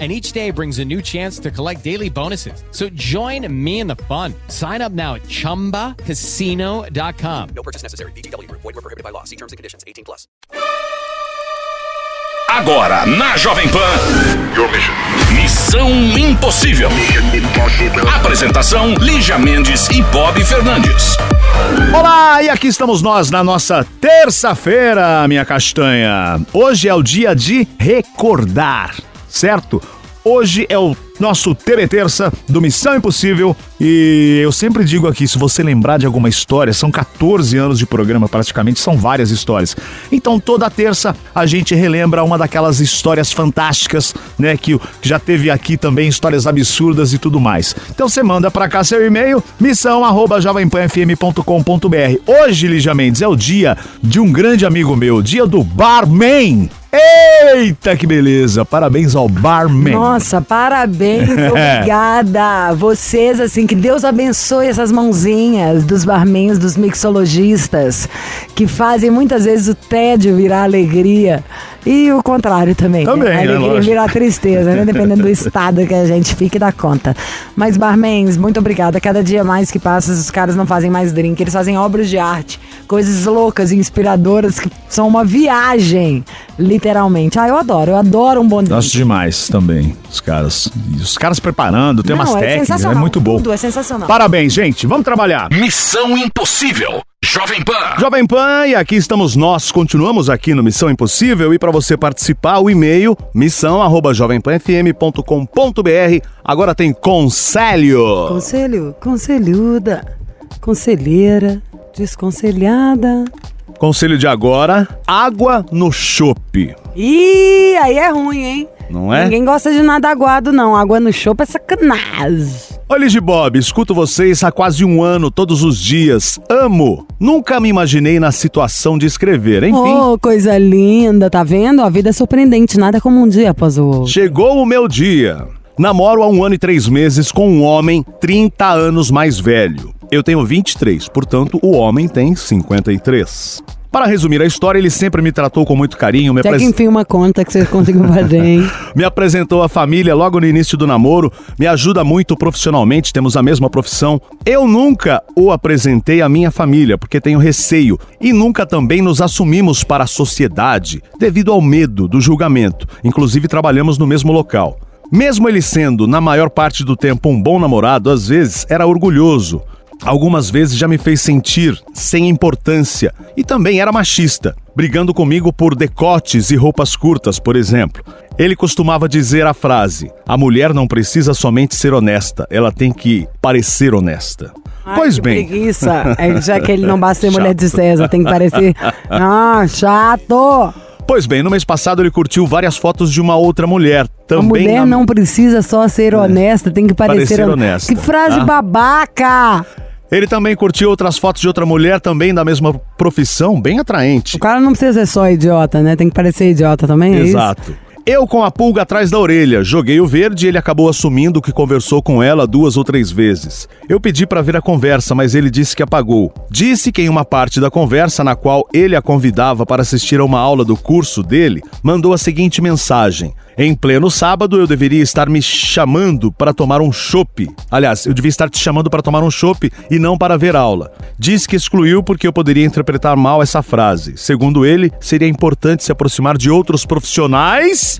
and each day brings a new chance to collect daily bonuses. So join me in the fun. Sign up now at ChumbaCasino.com. No purchase necessary. BGW. Void were prohibited by law. See terms and conditions. 18 plus. Agora, na Jovem Pan. Missão Impossível. Apresentação: Lígia Mendes e Bob Fernandes. Olá, e aqui estamos nós na nossa terça-feira, minha castanha. Hoje é o dia de recordar, certo? Hoje é o nosso TV Terça do Missão Impossível e eu sempre digo aqui, se você lembrar de alguma história, são 14 anos de programa praticamente, são várias histórias. Então toda terça a gente relembra uma daquelas histórias fantásticas, né, que, já teve aqui também histórias absurdas e tudo mais. Então você manda para cá seu e-mail, missão@jovempanfm.com.br. Hoje, Lígia Mendes, é o dia de um grande amigo meu, dia do Barman. Eita, que beleza! Parabéns ao Barman. Nossa, parabéns, obrigada. Vocês, assim, que Deus abençoe essas mãozinhas dos barmans, dos mixologistas, que fazem muitas vezes o tédio virar alegria. E o contrário também. Também, né? A né? alegria virar tristeza, né? Dependendo do estado que a gente fique dá conta. Mas, barmans, muito obrigada. Cada dia mais que passa, os caras não fazem mais drink, eles fazem obras de arte, coisas loucas e inspiradoras que são uma viagem, literalmente. Ah, eu adoro, eu adoro um bom drink. Gosto demais também, os caras. E os caras preparando, tem Não, umas é técnicas, é sensacional, muito bom. tudo é sensacional. Parabéns, gente. Vamos trabalhar. Missão Impossível. Jovem Pan. Jovem Pan, e aqui estamos nós, continuamos aqui no Missão Impossível e para você participar, o e-mail missão@jovempanfm.com.br. Agora tem conselho. Conselho, conselhuda, conselheira, desconselhada. Conselho de agora, água no chope. Ih, aí é ruim, hein? Não é? Ninguém gosta de nada aguado, não. Água no chopp é sacanagem. De Bob, escuto vocês há quase um ano, todos os dias. Amo! Nunca me imaginei na situação de escrever, enfim. Oh, coisa linda, tá vendo? A vida é surpreendente, nada como um dia após o outro. Chegou o meu dia. Namoro há um ano e três meses com um homem 30 anos mais velho. Eu tenho 23, portanto, o homem tem 53. Para resumir a história, ele sempre me tratou com muito carinho, me, Até que apres- enfim uma conta que você conseguiu fazer, hein? me apresentou a família logo no início do namoro, me ajuda muito profissionalmente, temos a mesma profissão. Eu nunca o apresentei à minha família, porque tenho receio, e nunca também nos assumimos para a sociedade, devido ao medo do julgamento. Inclusive, trabalhamos no mesmo local. Mesmo ele sendo, na maior parte do tempo, um bom namorado, às vezes era orgulhoso. Algumas vezes já me fez sentir sem importância e também era machista, brigando comigo por decotes e roupas curtas, por exemplo. Ele costumava dizer a frase: a mulher não precisa somente ser honesta, ela tem que parecer honesta. Ai, pois que bem, preguiça. É, já que ele não basta ser mulher de César, tem que parecer. Ah, chato! pois bem, no mês passado ele curtiu várias fotos de uma outra mulher, A também mulher na- não precisa só ser honesta, tem que parecer, Parecer hon- honesta, Que frase tá? babaca! Ele também curtiu outras fotos de outra mulher também da mesma profissão, bem atraente. O cara não precisa ser só idiota, né? Tem que parecer idiota também, é isso? Exato. Eu com a pulga atrás da orelha, joguei o verde e ele acabou assumindo que conversou com ela duas ou três vezes. Eu pedi para ver a conversa, mas ele disse que apagou. Disse que em uma parte da conversa na qual ele a convidava para assistir a uma aula do curso dele, mandou a seguinte mensagem: Em pleno sábado eu deveria estar me chamando para tomar um chopp. Aliás, eu devia estar te chamando para tomar um chopp e não para ver aula. Diz que excluiu porque eu poderia interpretar mal essa frase. Segundo ele, seria importante se aproximar de outros profissionais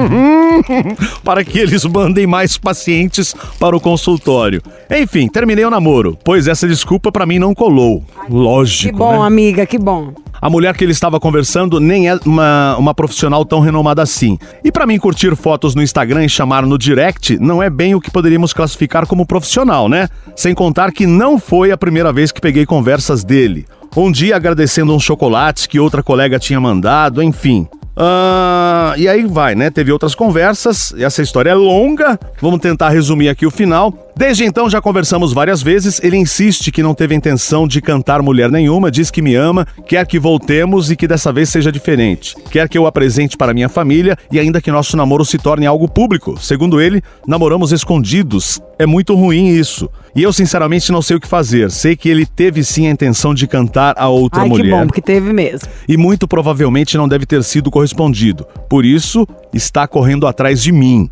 para que eles mandem mais pacientes para o consultório. Enfim, terminei o namoro, pois essa desculpa para mim não colou. Lógico. Que bom, né? amiga, que bom. A mulher que ele estava conversando nem é uma, uma profissional tão renomada assim. E para mim curtir fotos no Instagram e chamar no direct não é bem o que poderíamos classificar como profissional, né? Sem contar que não foi a primeira vez que peguei conversas dele. Um dia agradecendo uns chocolates que outra colega tinha mandado, enfim. Ah, e aí vai, né? Teve outras conversas, essa história é longa, vamos tentar resumir aqui o final. Desde então já conversamos várias vezes. Ele insiste que não teve intenção de cantar mulher nenhuma, diz que me ama, quer que voltemos e que dessa vez seja diferente. Quer que eu apresente para minha família e ainda que nosso namoro se torne algo público. Segundo ele, namoramos escondidos. É muito ruim isso. E eu sinceramente não sei o que fazer. Sei que ele teve sim a intenção de cantar a outra Ai, mulher. que bom, porque teve mesmo. E muito provavelmente não deve ter sido correspondido. Por isso, está correndo atrás de mim.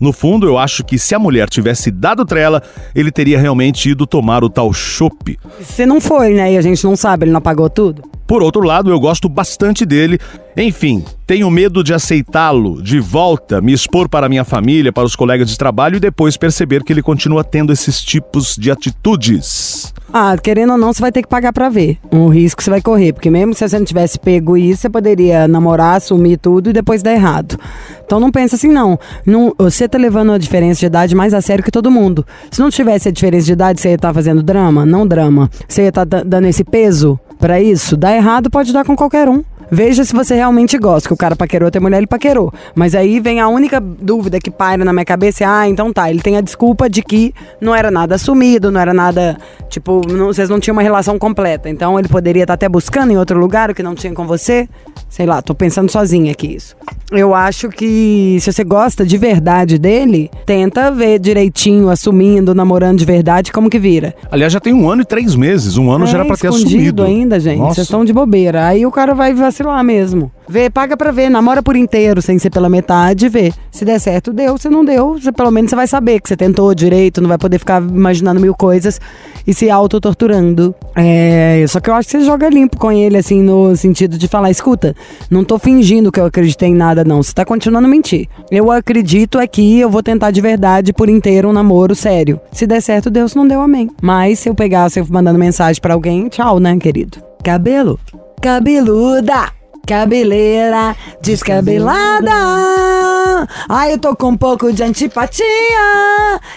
No fundo, eu acho que se a mulher tivesse dado trela, ele teria realmente ido tomar o tal chopp. Se não foi, né? E a gente não sabe, ele não apagou tudo. Por outro lado, eu gosto bastante dele. Enfim, tenho medo de aceitá-lo de volta, me expor para minha família, para os colegas de trabalho e depois perceber que ele continua tendo esses tipos de atitudes. Ah, querendo ou não, você vai ter que pagar pra ver. Um risco você vai correr, porque mesmo se você não tivesse pego isso, você poderia namorar, assumir tudo e depois dar errado. Então não pensa assim, não. não você tá levando a diferença de idade mais a sério que todo mundo. Se não tivesse a diferença de idade, você ia estar fazendo drama? Não drama. Você ia estar dando esse peso pra isso? Dá errado, pode dar com qualquer um. Veja se você realmente gosta, que o cara paquerou, tem mulher, ele paquerou. Mas aí vem a única dúvida que paira na minha cabeça, é, ah, então tá, ele tem a desculpa de que não era nada assumido, não era nada, tipo, não- vocês não tinham uma relação completa. Então ele poderia estar até buscando em outro lugar o que não tinha com você. Sei lá, tô pensando sozinha aqui isso. Eu acho que se você gosta de verdade dele, tenta ver direitinho, assumindo, namorando de verdade, como que vira. Aliás, já tem um ano e três meses. Um ano já era pra ter É, assumido. ainda, gente. Nossa. Vocês estão de bobeira. Aí o cara vai vacilar mesmo. Vê, paga pra ver, namora por inteiro, sem ser pela metade, vê. Se der certo, deu. Se não deu, você, pelo menos você vai saber que você tentou direito, não vai poder ficar imaginando mil coisas e se auto-torturando. É, só que eu acho que você joga limpo com ele, assim, no sentido de falar, escuta, não tô fingindo que eu acreditei em nada, não. Você tá continuando a mentir. Eu acredito aqui, eu vou tentar de verdade por inteiro um namoro sério. Se der certo, Deus não deu, amém. Mas se eu pegar, se eu mandando mensagem pra alguém, tchau, né, querido? Cabelo, cabeluda. Cabeleira descabelada. Ai, eu tô com um pouco de antipatia.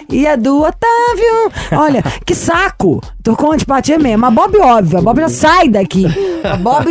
E é do Otávio. Olha, que saco. Tô com antipatia mesmo. A Bob, óbvio. A Bob já sai daqui. A Bob,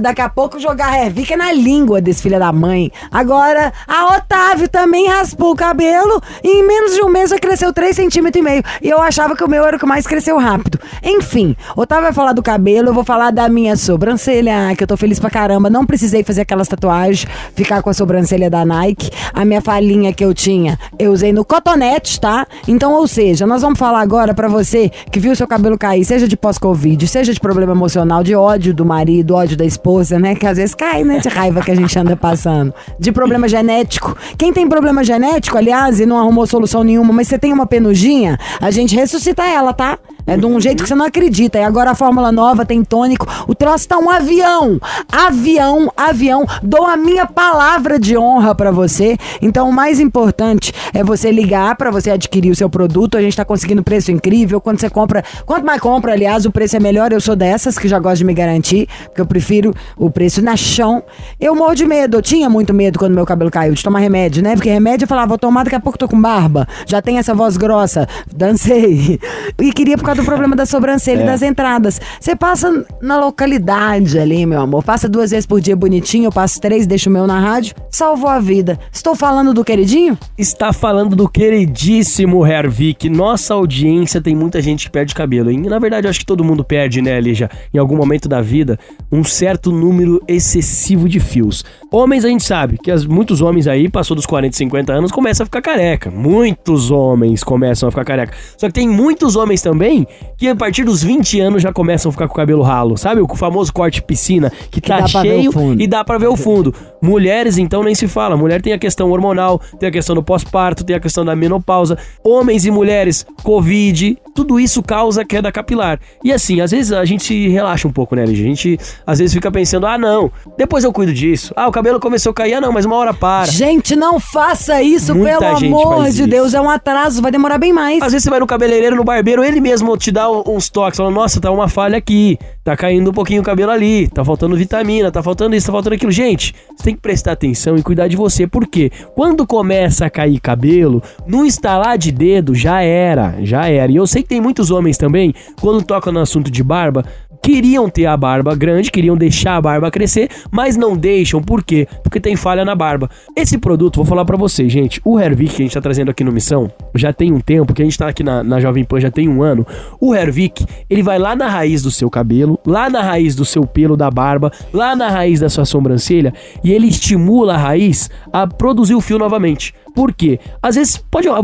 daqui a pouco, jogar revica na língua desse filho da mãe. Agora, a Otávio também raspou o cabelo. E em menos de um mês já cresceu 3 centímetros e meio. E eu achava que o meu era o que mais cresceu rápido. Enfim, Otávio vai falar do cabelo. Eu vou falar da minha sobrancelha. Que eu tô feliz pra caramba. Não precisei fazer aquelas tatuagens. Ficar com a sobrancelha da Nike. A minha falinha que eu tinha, eu usei no cotonete, tá? Então, ou seja, nós vamos falar agora pra você que viu seu cabelo cair, seja de pós-Covid, seja de problema emocional, de ódio do marido, ódio da esposa, né? Que às vezes cai, né? De raiva que a gente anda passando. De problema genético. Quem tem problema genético, aliás, e não arrumou solução nenhuma, mas você tem uma penugem, a gente ressuscita ela, tá? É de um jeito que você não acredita. E agora a fórmula nova tem tônico. O troço tá um avião. Avião, avião. Dou a minha palavra de honra pra você. Então o mais importante é você ligar pra você adquirir o seu produto. A gente tá conseguindo preço incrível. Quando você compra, quanto mais compra, aliás, o preço é melhor. Eu sou dessas que já gosto de me garantir, porque eu prefiro o preço na chão. Eu morro de medo. Eu tinha muito medo quando meu cabelo caiu de tomar remédio, né? Porque remédio eu falava, vou tomar, daqui a pouco tô com barba. Já tem essa voz grossa. Dancei. E queria por causa do problema da sobrancelha e das entradas. Você passa na localidade ali, meu amor. Passa duas vezes por dia bonitinho, eu passo três, deixo o meu na rádio. Salvou a vida. Estou falando do queridinho? Está falando do queridíssimo Hervik. Nossa audiência tem muita gente que perde cabelo. E, na verdade, eu acho que todo mundo perde, né, Lígia? Em algum momento da vida, um certo número excessivo de fios. Homens, a gente sabe que as- muitos homens aí, passou dos 40, 50 anos, começam a ficar careca. Muitos homens começam a ficar careca. Só que tem muitos homens também que a partir dos 20 anos já começam a ficar com o cabelo ralo. Sabe? O famoso corte piscina, que, tá ver o cheio e dá pra ver o fundo. Mulheres, então, nem se fala. Mulher tem a questão hormonal, tem a questão do pós-parto, tem a questão da menopausa. Homens e mulheres, Covid, tudo isso causa queda capilar. E assim, às vezes a gente se relaxa um pouco, né? A gente às vezes fica pensando, ah, não, depois eu cuido disso. Ah, o cabelo começou a cair, ah, não, mas uma hora para. Gente, não faça isso, Muita pelo amor de isso. Deus. É um atraso, vai demorar bem mais. Às vezes você vai no cabeleireiro, no barbeiro, ele mesmo te dá uns toques, falando, nossa, tá uma falha aqui, tá caindo um pouquinho o cabelo ali, tá faltando vitamina, tá faltando isso, tá faltando aquilo. Gente, você tem que prestar atenção e cuidar de você, porque quando começa a cair cabelo, no instalar de dedo já era, já era. E eu sei que tem muitos homens também, quando tocam no assunto de barba, queriam ter a barba grande, queriam deixar a barba crescer, mas não deixam. Por quê? Porque tem falha na barba. Esse produto, vou falar pra vocês, gente. O Hervik que a gente tá trazendo aqui no Missão, já tem um tempo, que a gente tá aqui na, na Jovem Pan já tem um ano. O Hervik, ele vai lá na raiz do seu cabelo, lá na raiz do seu pelo da barba, lá na raiz da sua sobrancelha, e ele estimula a raiz a produzir o fio novamente. Por quê? Às vezes, pode, ó,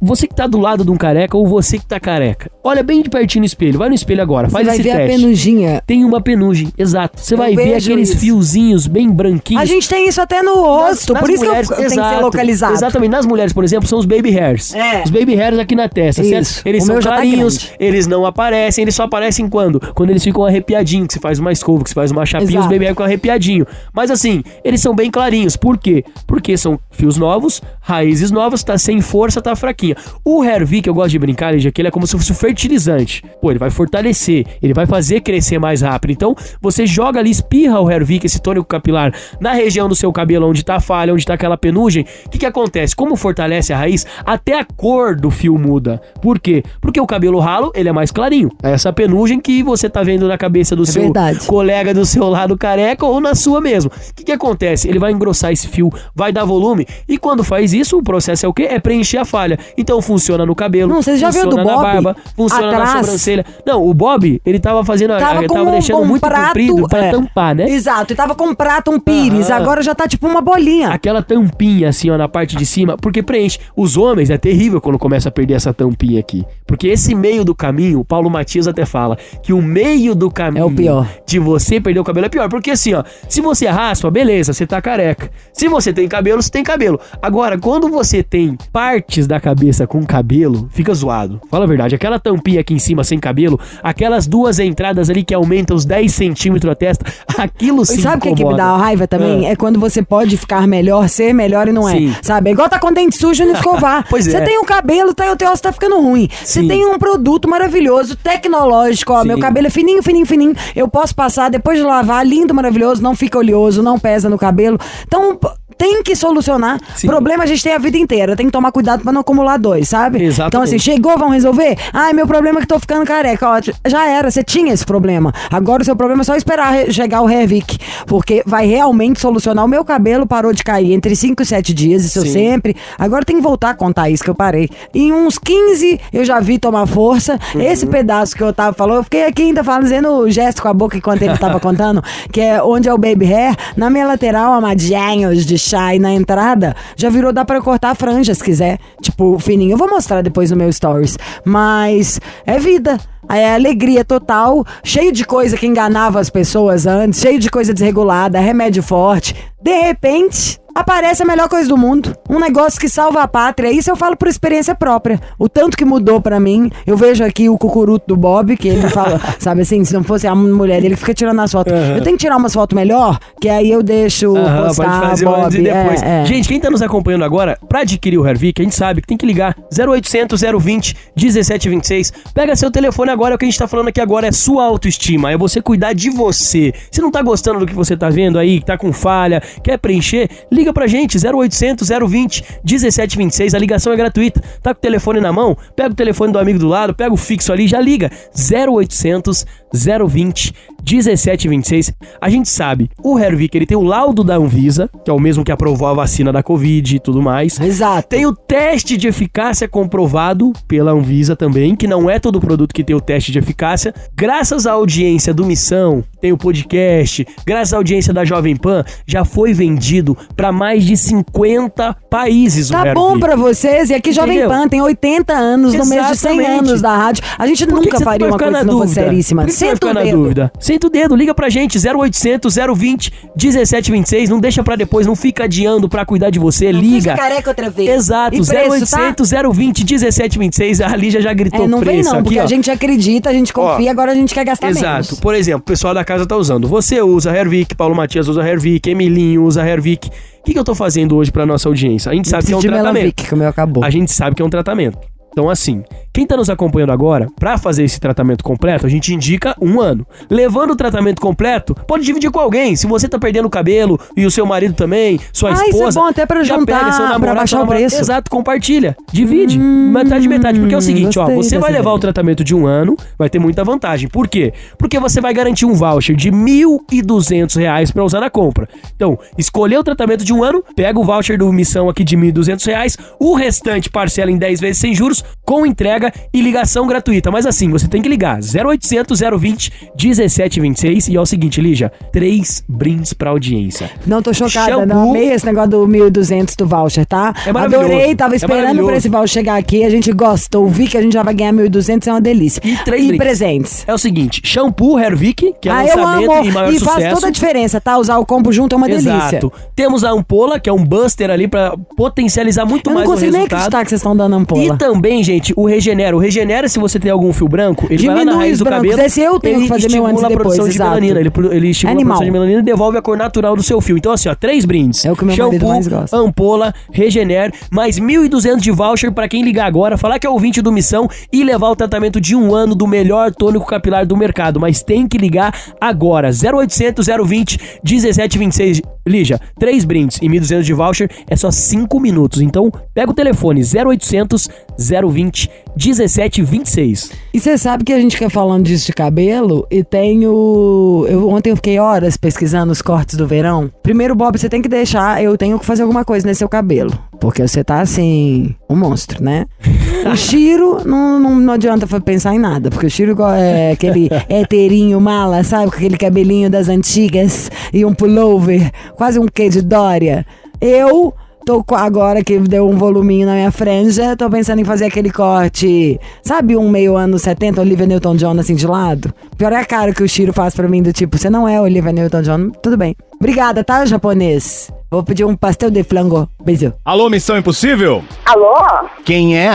você, que tá do lado de um careca ou você que tá careca. Olha bem de pertinho no espelho, vai no espelho agora, faz Você vai esse ver a teste. penugem. Tem uma penugem, exato. Você Eu vai ver aqueles isso. fiozinhos bem branquinhos. A gente tem isso até no rosto, Nas por isso mulheres, que eu, eu tenho que ser exato, localizado. Exatamente. Nas mulheres, por exemplo, são os baby hairs. É. Os baby hairs aqui na testa, Isso. certo? Eles O são tá clarinhos, grande. eles não aparecem, eles só aparecem quando? Quando eles ficam arrepiadinhos, que você faz uma escova, que você faz uma chapinha, os Exato. baby hairs ficam arrepiadinho. Mas assim, eles são bem clarinhos. Por quê? Porque são fios novos, raízes novas, tá sem força, tá fraquinha. O Hervik, eu gosto de brincar, ele é como se fosse um fertilizante. Pô, ele vai fortalecer, ele vai fazer crescer mais rápido. Então, você joga ali, espirra o Hervik, esse tônico capilar, na região do seu cabelo, onde tá a falha, onde tá aquela penugem. O que que acontece? Como fortalece a raiz, até a cor do fio muda. Por quê? Porque o cabelo ralo, ele é mais clarinho. É essa penugem que você tá vendo na cabeça do seu verdade. colega do seu lado careca ou na sua mesmo. O que que acontece? Ele vai engrossar esse fio, vai dar volume, e quando faz isso, o processo é o quê? É preencher a falha. Então funciona no cabelo, Não, você já viu funciona do na Bob? barba, funciona na Atrás? sobrancelha. Não, o Bob, ele tava fazendo, Tava ele tava um, deixando um muito prato, comprido pra é. tampar, né? Exato, e tava com um prato, um pires, Aham. agora já tá tipo uma bolinha. Aquela tampinha assim, ó, na parte de cima, porque preenche. Os homens é terrível quando começa a perder essa tampinha aqui. Porque esse meio do caminho, o Paulo Matias até fala que o meio do caminho É o pior. de você perder o cabelo é pior. Porque assim, ó, se você raspa, beleza, você tá careca. Se você tem cabelo, você tem cabelo. Agora, quando você tem partes da cabeça com cabelo, fica zoado. Fala a verdade, aquela tampinha aqui em cima sem cabelo, aquelas duas entradas ali que aumentam os 10 centímetros a testa, aquilo E sim sabe o que, que me dá raiva também? É. quando você pode ficar melhor, ser melhor e não é. Sim. Sabe? É igual tá com dente sujo e não escovar. Pois Você é. tem um cabelo, tá, o teu osso tá ficando ruim. Você tem um produto maravilhoso, tecnológico. Ó, Sim. meu cabelo é fininho, fininho, fininho. Eu posso passar depois de lavar, lindo, maravilhoso, não fica oleoso, não pesa no cabelo. Então. Tem que solucionar. Sim. Problema a gente tem a vida inteira. Tem que tomar cuidado pra não acumular dois, sabe? Exatamente. Então, assim, chegou, vão resolver? Ai, meu problema é que tô ficando careca. Ó, já era, você tinha esse problema. Agora o seu problema é só esperar chegar o Hervik. Porque vai realmente solucionar. O meu cabelo parou de cair entre 5 e 7 dias, isso eu sempre. Agora tem que voltar a contar isso que eu parei. Em uns 15 eu já vi tomar força. Uhum. Esse pedaço que eu tava falando, eu fiquei aqui ainda fazendo o gesto com a boca enquanto ele tava contando, que é onde é o baby hair. Na minha lateral, amadinhos de chá e na entrada, já virou, dá pra cortar a franja se quiser. Tipo, fininho. Eu vou mostrar depois no meu stories. Mas é vida. É alegria total, cheio de coisa que enganava as pessoas antes, cheio de coisa desregulada, remédio forte. De repente, aparece a melhor coisa do mundo. Um negócio que salva a pátria. Isso eu falo por experiência própria. O tanto que mudou pra mim. Eu vejo aqui o cucuruto do Bob, que ele fala, sabe assim, se não fosse a mulher, ele fica tirando as fotos. Eu tenho que tirar umas fotos melhor, que aí eu deixo Aham, postar pode fazer Bob. e depois. É, é. Gente, quem tá nos acompanhando agora, pra adquirir o Hervik, a gente sabe que tem que ligar 0800 020 1726. Pega seu telefone agora, é o que a gente tá falando aqui agora, é sua autoestima, é você cuidar de você. Se não tá gostando do que você tá vendo aí, que tá com falha, quer preencher, liga pra gente, 0800 020 1726, a ligação é gratuita. Tá com o telefone na mão? Pega o telefone do amigo do lado, pega o fixo ali, já liga. 0800 020 1726. A gente sabe, o Hervik, ele tem o laudo da Anvisa, que é o mesmo que aprovou a vacina da Covid e tudo mais. Exato. Tem o teste de eficácia comprovado pela Anvisa também, que não é todo produto que tem o teste de eficácia. Graças à audiência do Missão, tem o podcast, graças à audiência da Jovem Pan, já foi vendido para mais de 50 países Tá bom pra vocês. E aqui Jovem Entendeu? Pan tem 80 anos, no mês de 100 Exatamente. anos da rádio. A gente Por nunca que faria uma coisa não fosse seríssima. Por que você vai Senta ficar o na dedo. dúvida? Senta o dedo, liga pra gente, 0800 020 1726, não deixa pra depois, não fica adiando pra cuidar de você, liga. Fica careca outra vez. Exato, E preço, tá? 0800 020 1726, a Lígia já gritou É, não vem preço não, aqui, porque ó. a gente acredita, a gente confia, agora a gente quer gastar Exato. menos. Por exemplo, o pessoal da casa tá usando. Você usa Hervik, Paulo Matias usa Hervik, Emilinho usa Hervik. O que, que eu tô fazendo hoje pra nossa audiência? A gente sabe que é um tratamento. Melanvic, que o meu acabou. A gente sabe que é um tratamento. Então, assim, Quem tá nos acompanhando agora, pra fazer esse tratamento completo, a gente indica um ano. Levando o tratamento completo, pode dividir com alguém. Se você tá perdendo o cabelo e o seu marido também, sua Ah, isso é esposa. bom até já juntar, seu pra namorado, baixar o preço. Exato, compartilha. Divide. metade, metade. Porque é o seguinte, ó. Hum, Você vai levar o ideia. tratamento de um ano, vai ter muita vantagem. Por quê? Porque você vai garantir um voucher de 1.200 reais pra usar na compra. Então, escolher o tratamento de um ano, pega o voucher do Missão aqui de 1.200 reais, o restante parcela em 10 vezes sem juros, com entrega e ligação gratuita. Mas assim, você tem que ligar 0800 020 1726 e é o seguinte, Lígia, três brindes pra audiência. Não tô chocada, Shampoo. não amei esse negócio do 1.200 do voucher, tá? É maravilhoso. Adorei, tava É esperando maravilhoso. pra esse voucher chegar aqui, a gente gostou, vi que a gente já vai ganhar 1.200, é uma delícia. E três E presentes. É o seguinte, shampoo Hervik, que é ah, eu lançamento amo, e maior e sucesso. faz toda a diferença, tá? Usar o combo junto é uma delícia. Exato. Temos a ampola, que é um buster ali pra potencializar muito Eu não mais o consigo nem resultado. acreditar que vocês estão dando ampola. E também, gente, o Regenera. O Regenera, se você tem algum fio branco, ele vai lá na Diminui raiz do brancos. cabelo. Esse eu tenho ele que fazer meu antes a produção depois, de melanina. Ele, ele estimula Animal. a produção de melanina e devolve a cor natural do seu fio. Então, assim, ó, três brindes. É o que meu Shampoo, mais gosta. ampola, Regener, mais 1.200 de voucher pra quem ligar agora, falar que é ouvinte do Missão e levar o tratamento de um ano do melhor tônico capilar do mercado. Mas tem que ligar agora. 0800 020 1726. Lígia, três brindes e 1.200 de voucher é só 5 minutos. Então, pega o telefone 0800 020 1726. E você sabe que a gente quer falando disso de cabelo e tem o. Eu, ontem eu fiquei horas pesquisando os cortes do verão. Primeiro, Bob, você tem que deixar. Eu tenho que fazer alguma coisa nesse seu cabelo. Porque você tá assim. Um monstro, né? O Chiro não, não, não adianta pensar em nada. Porque o Chiro igual é aquele heterinho mala, sabe? Com aquele cabelinho das antigas e um pullover. Quase um quê de Dória. Eu. Tô agora que deu um voluminho na minha franja, tô pensando em fazer aquele corte, sabe, um meio ano 70, Olivia Newton-John assim de lado? Pior é a cara que o Shiro faz pra mim, do tipo, você não é Olivia Newton-John, tudo bem. Obrigada, tá, japonês? Vou pedir um pastel de flango. Beijo. Alô, Missão Impossível? Alô? Quem é?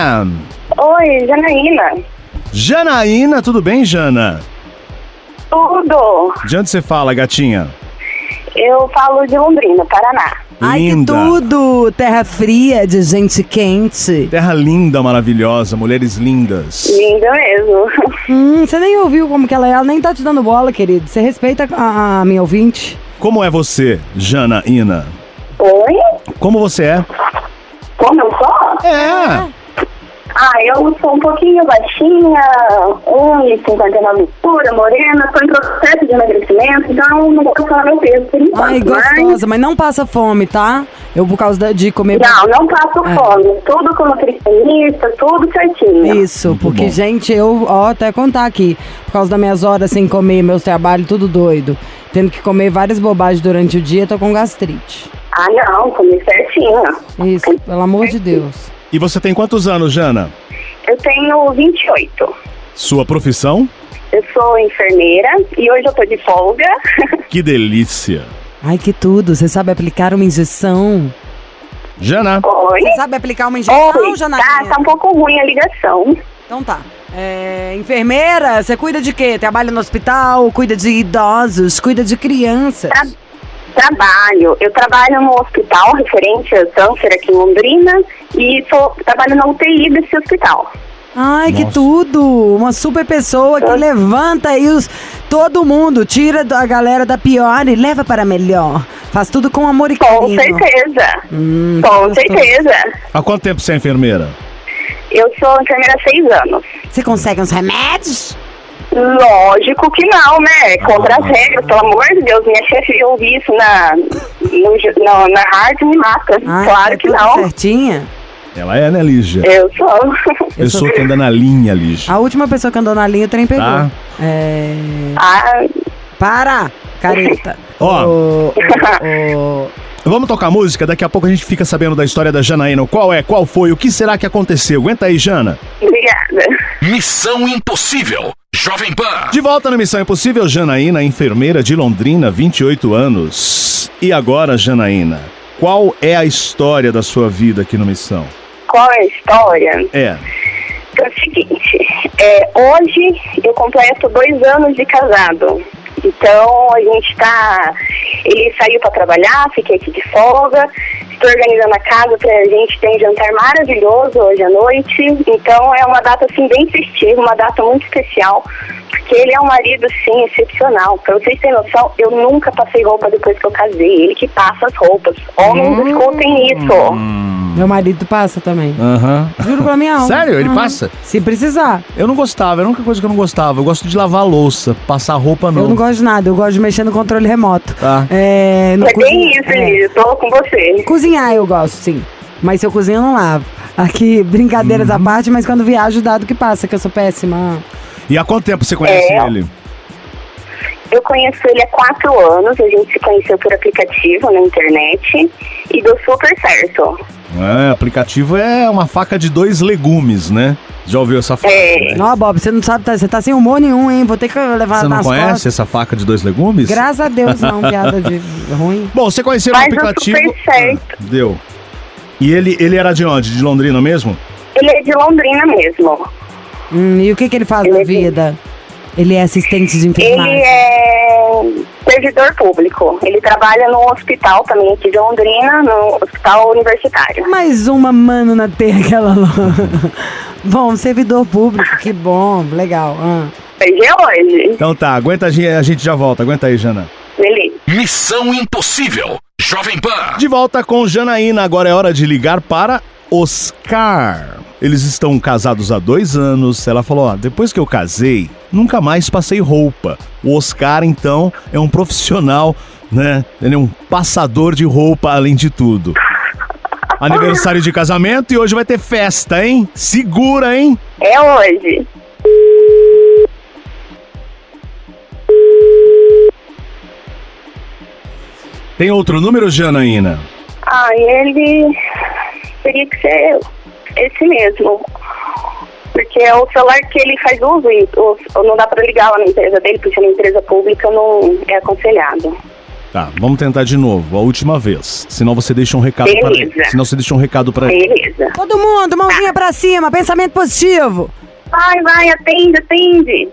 Oi, Janaína. Janaína, tudo bem, Jana? Tudo. De onde você fala, gatinha? Eu falo de Londrina, Paraná. Ai, que tudo! Terra fria de gente quente. Terra linda, maravilhosa, mulheres lindas. Linda mesmo. Hum, você nem ouviu como que ela é, ela nem tá te dando bola, querido. Você respeita a, a minha ouvinte? Como é você, Janaína? Oi? Como você é? Como eu sou? É. Ah, eu sou um pouquinho baixinha, 1,59 de altura, morena, tô em processo de emagrecimento, então não vou falar meu peso por enquanto. Ai, gostosa, mas não passa fome, tá? Eu, por causa da- de comer. Não, não passo É. fome. Tudo com nutricionista, tudo certinho. Isso, Muito porque, bom. gente, eu, ó, até contar aqui, por causa das minhas horas sem comer, meus trabalhos, tudo doido. Tendo que comer várias bobagens durante o dia, tô com gastrite. Ah, não, comi certinho. Isso, pelo amor de Deus. E você tem quantos anos, Jana? Eu tenho 28. Sua profissão? Eu sou enfermeira e hoje eu tô de folga. Que delícia. Ai, que tudo. Você sabe aplicar uma injeção? Jana, Oi? Você sabe aplicar uma injeção, Oi, tá, Janaína? tá um pouco ruim a ligação. Então tá. É, enfermeira, você cuida de quê? Trabalha no hospital, cuida de idosos, cuida de crianças. Tra- Trabalho. Eu trabalho no hospital referente a câncer aqui em Londrina e sou, trabalho na UTI desse hospital. Ai, que Nossa. tudo! Uma super pessoa que levanta aí os, todo mundo, tira a galera da pior e leva para a melhor. Faz tudo com amor e Com carinho. certeza. Hum, que Com certeza. há quanto tempo você é enfermeira? Eu sou enfermeira há seis anos. Você consegue uns remédios? Lógico que não, né? Contra as regras, pelo amor de Deus. Minha chefe ouvir isso na, no, na, na rádio me mata. Ai, claro tá que tudo não. certinha? Ela é, né, Lígia? Eu sou. Pessoa que anda na linha, Lígia. A última pessoa que andou na linha, o trem pegou. Tá. É... ah, Para, careta. Ó. Vamos tocar música? Daqui a pouco a gente fica sabendo da história da Janaína. Qual é? Qual foi? O que será que aconteceu? Aguenta aí, Jana. obrigada. Missão Impossível. Jovem Pan. De volta na Missão Impossível, Janaína, enfermeira de Londrina, 28 anos. E agora, Janaína, qual é a história da sua vida aqui no Missão? Qual é a história? É. É o seguinte, é, hoje eu completo dois anos de casado. Então a gente tá. Ele saiu para trabalhar, fiquei aqui de folga. Estou organizando a casa pra gente ter um jantar maravilhoso hoje à noite. Então é uma data assim bem festiva, uma data muito especial. Porque ele é um marido, sim, excepcional. Pra vocês terem noção, eu nunca passei roupa depois que eu casei. Ele que passa as roupas. Homens, escutem isso. Meu marido passa também. Aham. Juro pra minha alma. Sério? Ele Aham. passa? Se precisar. Eu não gostava, era a única coisa que eu não gostava. Eu gosto de lavar louça, passar roupa não. Eu não gosto de nada, eu gosto de mexer no controle remoto. Tá. É, no É bem cozinha- isso, é. Elise. Tô com você. Cozinhar eu gosto, sim. Mas se eu cozinho, eu não lavo. Aqui, brincadeiras Uhum. à parte, mas quando viajo, dado que passa, que eu sou péssima. E há quanto tempo você conhece É. ele? Eu conheço ele há quatro anos. A gente se conheceu por aplicativo na internet. E deu super certo. É, aplicativo é uma faca de dois legumes, né? Já ouviu essa faca? É. né? Ó, Bob, você não sabe, tá- você tá sem humor nenhum, hein? Vou ter que levar Você não conhece costas. essa faca de dois legumes? Graças a Deus, não, piada de ruim. Bom, você conheceu Mas deu aplicativo. super certo. Ah, deu. E ele, ele era de onde? De Londrina mesmo? Ele é de Londrina mesmo. Hum, e o que, que ele faz Ele na é de- vida? Ele é assistente de Ele enfermagem. é servidor público. Ele trabalha no hospital também aqui de Londrina, no hospital universitário. Mais uma mano na terra aquela lo- Bom, servidor público, que bom, legal. ah. Hoje é hoje. Então tá, aguenta a gente, a gente já volta. Aguenta aí, Jana. Beleza. Missão Impossível. Jovem Pan. De volta com Janaína, agora é hora de ligar para Oscar. Eles estão casados há dois anos. Ela falou: ó, depois que eu casei, nunca mais passei roupa. O Oscar, então, é um profissional, né? Ele é um passador de roupa, além de tudo. Aniversário de casamento e hoje vai ter festa, hein? Segura, hein? É hoje. Tem outro número, Janaína? Ah, ele teria que ser esse mesmo. Porque é o celular que ele faz uso e não dá pra ligar lá na empresa dele, porque na empresa pública não é aconselhado. Tá, vamos tentar de novo, a última vez. Senão você deixa um recado para ele. Beleza. Senão você deixa um recado para ele. Beleza. Todo mundo, mãozinha pra cima, pensamento positivo. Vai, vai, atende, atende.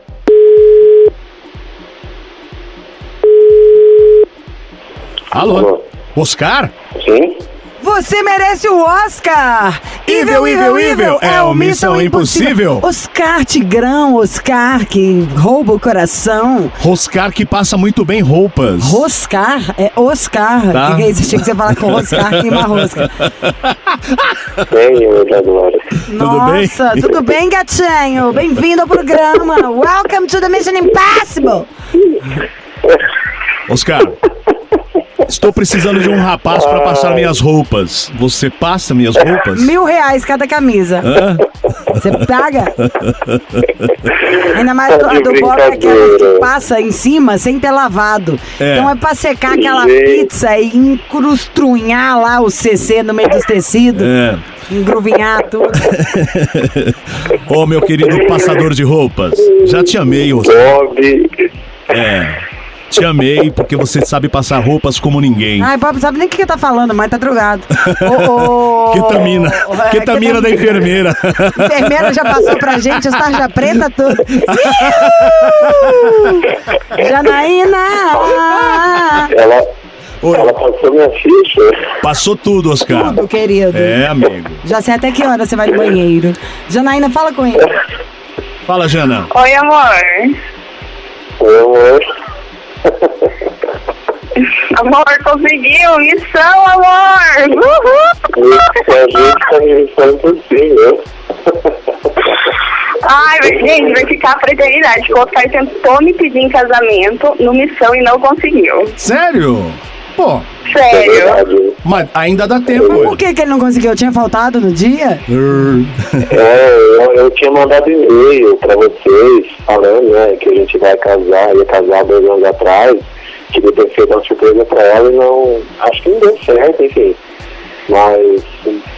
Alô? Oscar? Sim? Você merece o Oscar! Evil, evil, evil, é o Missão Impossível. Oscar Tigrão, Oscar que rouba o coração. Oscar que passa muito bem roupas. Roscar? É Oscar. Tá. Que que é isso? Achei que você ia falar com Oscar queima rosca. Bem, eu agora. Nossa, bem? tudo bem, gatinho? Bem-vindo ao programa. Welcome to the Mission Impossible. Oscar, estou precisando de um rapaz para passar minhas roupas. Você passa minhas roupas? Mil reais cada camisa. Hã? Você paga? Ainda mais Tá a do Bob é aquelas que passa em cima sem ter lavado. É. Então é pra secar aquela Gente. pizza e encrustrunhar lá o CC no meio dos tecidos. É. Engruvinhar tudo. Ô, meu querido passador de roupas, já te amei. Bob. É. Te amei porque você sabe passar roupas como ninguém. Ai, Bob, sabe nem o que que tá falando, mas tá drogado. Ô, ô, Ketamina. é, Ketamina da enfermeira. A enfermeira já passou pra gente, os tarja preta tudo. Janaína! Ela, Oi. ela passou minha ficha. Passou tudo, Oscar. Tudo, querido. É, amigo. Já sei até que hora você vai no banheiro. Janaína, fala com ele. Fala, Jana. Oi, amor. Oi, amor. Amor, conseguiu! Missão, amor! Uhul! A gente tá missão possível. Ai, mas, gente, vai ficar pra eternidade. O Oscar tentou me pedir em casamento no Missão e não conseguiu. Sério? Pô, É Sério. verdade. mas ainda dá tempo. Por hoje. que, que ele não conseguiu? Tinha faltado no dia? É, eu, eu tinha mandado e-mail pra vocês falando, né, que a gente vai casar, ia casar dois anos atrás. Queria ter feito uma surpresa pra ela e não. Acho que não deu certo, enfim. Mas,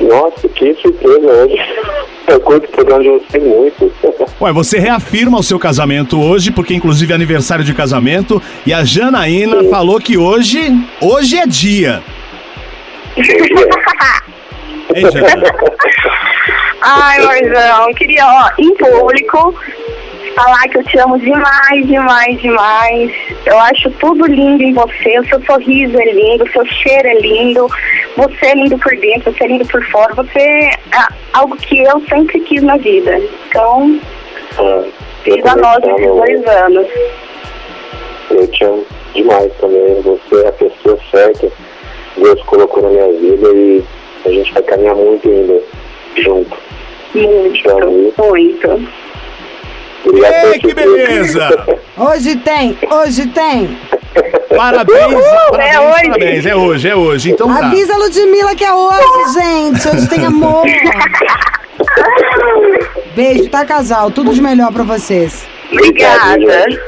nossa, que surpresa hoje. Eu curto o programa de vocês muito. Ué, você reafirma o seu casamento hoje, porque inclusive é aniversário de casamento, e a Janaína falou que hoje, hoje é dia. Hein, Jana? Ai, amorzão, queria, ó, em público, falar que eu te amo demais, demais, demais. Eu acho tudo lindo em você, o seu sorriso é lindo, o seu cheiro é lindo. você é lindo por dentro, você é lindo por fora, você é algo que eu sempre quis na vida. Então, Ah, fiz a nós esses dois anos. Eu te amo demais também. Você é a pessoa certa. Deus colocou na minha vida e a gente vai caminhar muito ainda junto. Muito, muito. Obrigado Ei, que beleza! Hoje tem, hoje tem. Parabéns, Uhul, parabéns, é hoje. parabéns. É hoje, é hoje. Então tá. Avisa a Ludmilla que é hoje, gente. Hoje tem amor. Beijo, tá, casal? Tudo de melhor pra vocês. Obrigada.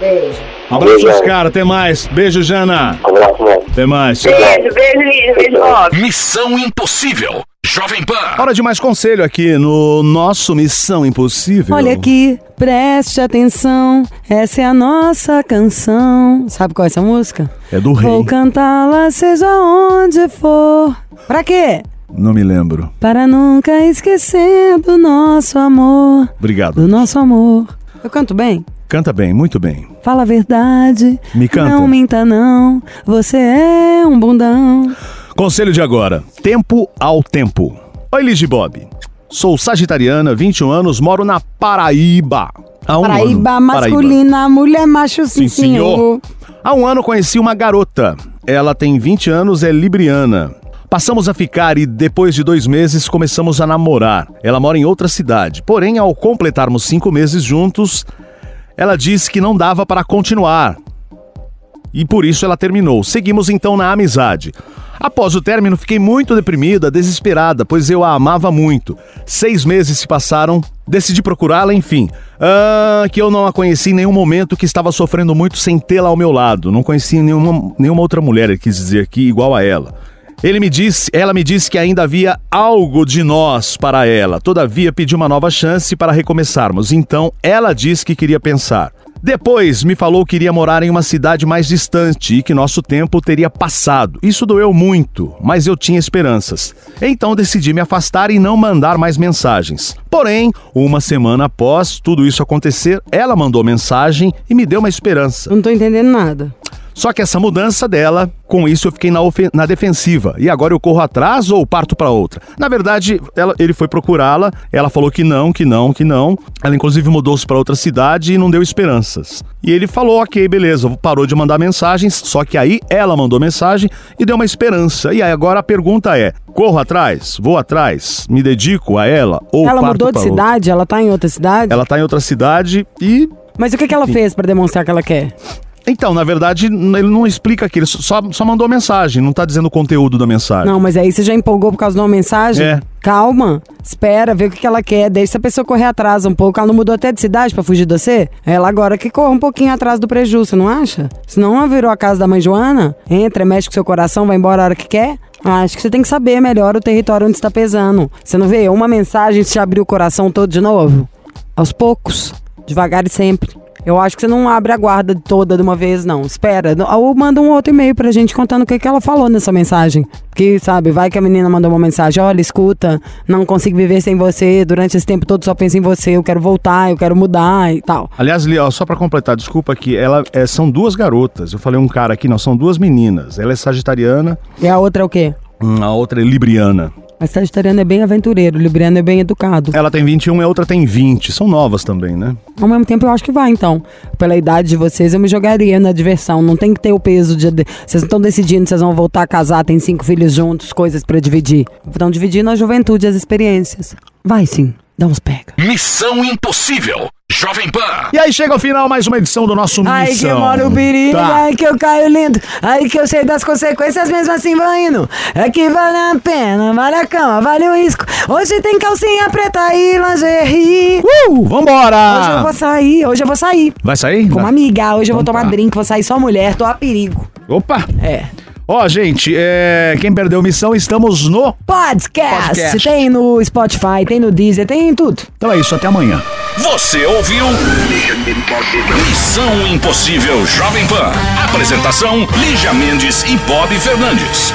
Beijo. Um abraço, Oscar. Até mais. Beijo, Jana. Um abraço, mano. Até mais. Beijo, beijo, beijo, Bob. Missão Impossível. Jovem Pan. Hora de mais conselho aqui no nosso Missão Impossível. Olha aqui, preste atenção. Essa é a nossa canção. Sabe qual é essa música? É do rei. Vou cantá-la seja onde for. Pra quê? Não me lembro. Para nunca esquecer do nosso amor. Obrigado. Do nosso amor. Eu canto bem? Canta bem, muito bem. Fala a verdade. Me canta. Não minta, não. Você é um bundão. Conselho de agora: tempo ao tempo. Oi, Ligia Bob. Sou sagitariana, 21 anos, moro na Paraíba. Há um Paraíba ano. masculina, mulher macho, sim, Sim, senhor. Há um ano conheci uma garota. Ela tem 20 anos, é libriana. Passamos a ficar e depois de dois meses começamos a namorar. Ela mora em outra cidade. Porém, ao completarmos cinco meses juntos, ela disse que não dava para continuar. E por isso ela terminou. Seguimos então na amizade. Após o término, fiquei muito deprimida, desesperada, pois eu a amava muito. Seis meses se passaram, decidi procurá-la, enfim. Ah, que eu não a conheci em nenhum momento, que estava sofrendo muito sem tê-la ao meu lado. Não conheci nenhuma, nenhuma outra mulher, ele quis dizer aqui, igual a ela. Ele me disse, ela me disse que ainda havia algo de nós para ela. Todavia, pedi uma nova chance para recomeçarmos. Então, ela disse que queria pensar. Depois me falou que iria morar em uma cidade mais distante e que nosso tempo teria passado. Isso doeu muito, mas eu tinha esperanças. Então decidi me afastar e não mandar mais mensagens. Porém, uma semana após tudo isso acontecer, ela mandou mensagem e me deu uma esperança. Não tô entendendo nada. Só que essa mudança dela, com isso eu fiquei na, na defensiva. E agora eu corro atrás ou parto pra outra? Na verdade, ela- ele foi procurá-la, ela falou que não, que não, que não. Ela inclusive mudou-se pra outra cidade e não deu esperanças. E ele falou: ok, beleza, parou de mandar mensagens. Só que aí ela mandou mensagem e deu uma esperança. E aí agora a pergunta é: corro atrás? Vou atrás? Me dedico a ela? Ou ela mudou de pra outra? cidade? Ela tá em outra cidade? Ela tá em outra cidade e Mas o que, que ela fez pra demonstrar que ela quer? Então, na verdade, ele não explica aqui, ele só, só mandou a mensagem, não tá dizendo o conteúdo da mensagem. Não, mas aí você já empolgou por causa de uma mensagem? É. Calma, espera, vê o que, ela quer, deixa a pessoa correr atrás um pouco. Ela não mudou até de cidade pra fugir de você? Ela agora que corra um pouquinho atrás do prejuízo, você não acha? Senão ela virou a casa da mãe Joana, entra, mexe com seu coração, vai embora a hora que quer. Acho que você tem que saber melhor o território onde está pesando. Você não vê? Uma mensagem te abriu o coração todo de novo? Aos poucos, devagar e sempre. Eu acho que você não abre a guarda toda de uma vez, não. Espera. Ou manda um outro e-mail pra gente contando o que, que ela falou nessa mensagem. Porque, sabe, vai que a menina mandou uma mensagem: olha, escuta, não consigo viver sem você. Durante esse tempo todo só penso em você. Eu quero voltar, eu quero mudar e tal. Aliás, Li, ó, só pra completar, desculpa aqui, ela é, são duas garotas. Eu falei um cara aqui, não, são duas meninas. Ela é sagitariana, E a outra é o quê? hum, a outra é libriana. A sagitariano é bem aventureiro, o libriano é bem educado. Ela tem 21 e a outra tem 20. São novas também, né? Ao mesmo tempo, eu acho que vai, então. Pela idade de vocês, eu me jogaria na diversão. Não tem que ter o peso de. Vocês não estão decidindo se vocês vão voltar a casar, tem cinco filhos juntos, coisas pra dividir. Estão dividindo a juventude, as experiências. Vai sim, dá uns pega. Missão Impossível. Jovem Pan. E aí chega ao final mais uma edição do nosso Ai, que Missão. mora o perigo, Tá. ai que eu caio lindo, ai que eu sei das consequências, mesmo assim vou indo. É que vale a pena, vale a cama, vale o risco. Hoje tem calcinha preta e lingerie. Uh, vambora! Hoje eu vou sair, hoje eu vou sair. Vai sair? Com uma amiga, hoje eu vou tomar tá. drink, vou sair só mulher, tô a perigo. Opa! É. Ó, gente, é... quem perdeu missão, estamos no... Podcast. Podcast. Tem no Spotify, tem no Deezer, tem em tudo. Então é isso, até amanhã. Você ouviu? Missão Impossível Jovem Pan. Apresentação: Lígia Mendes e Bob Fernandes.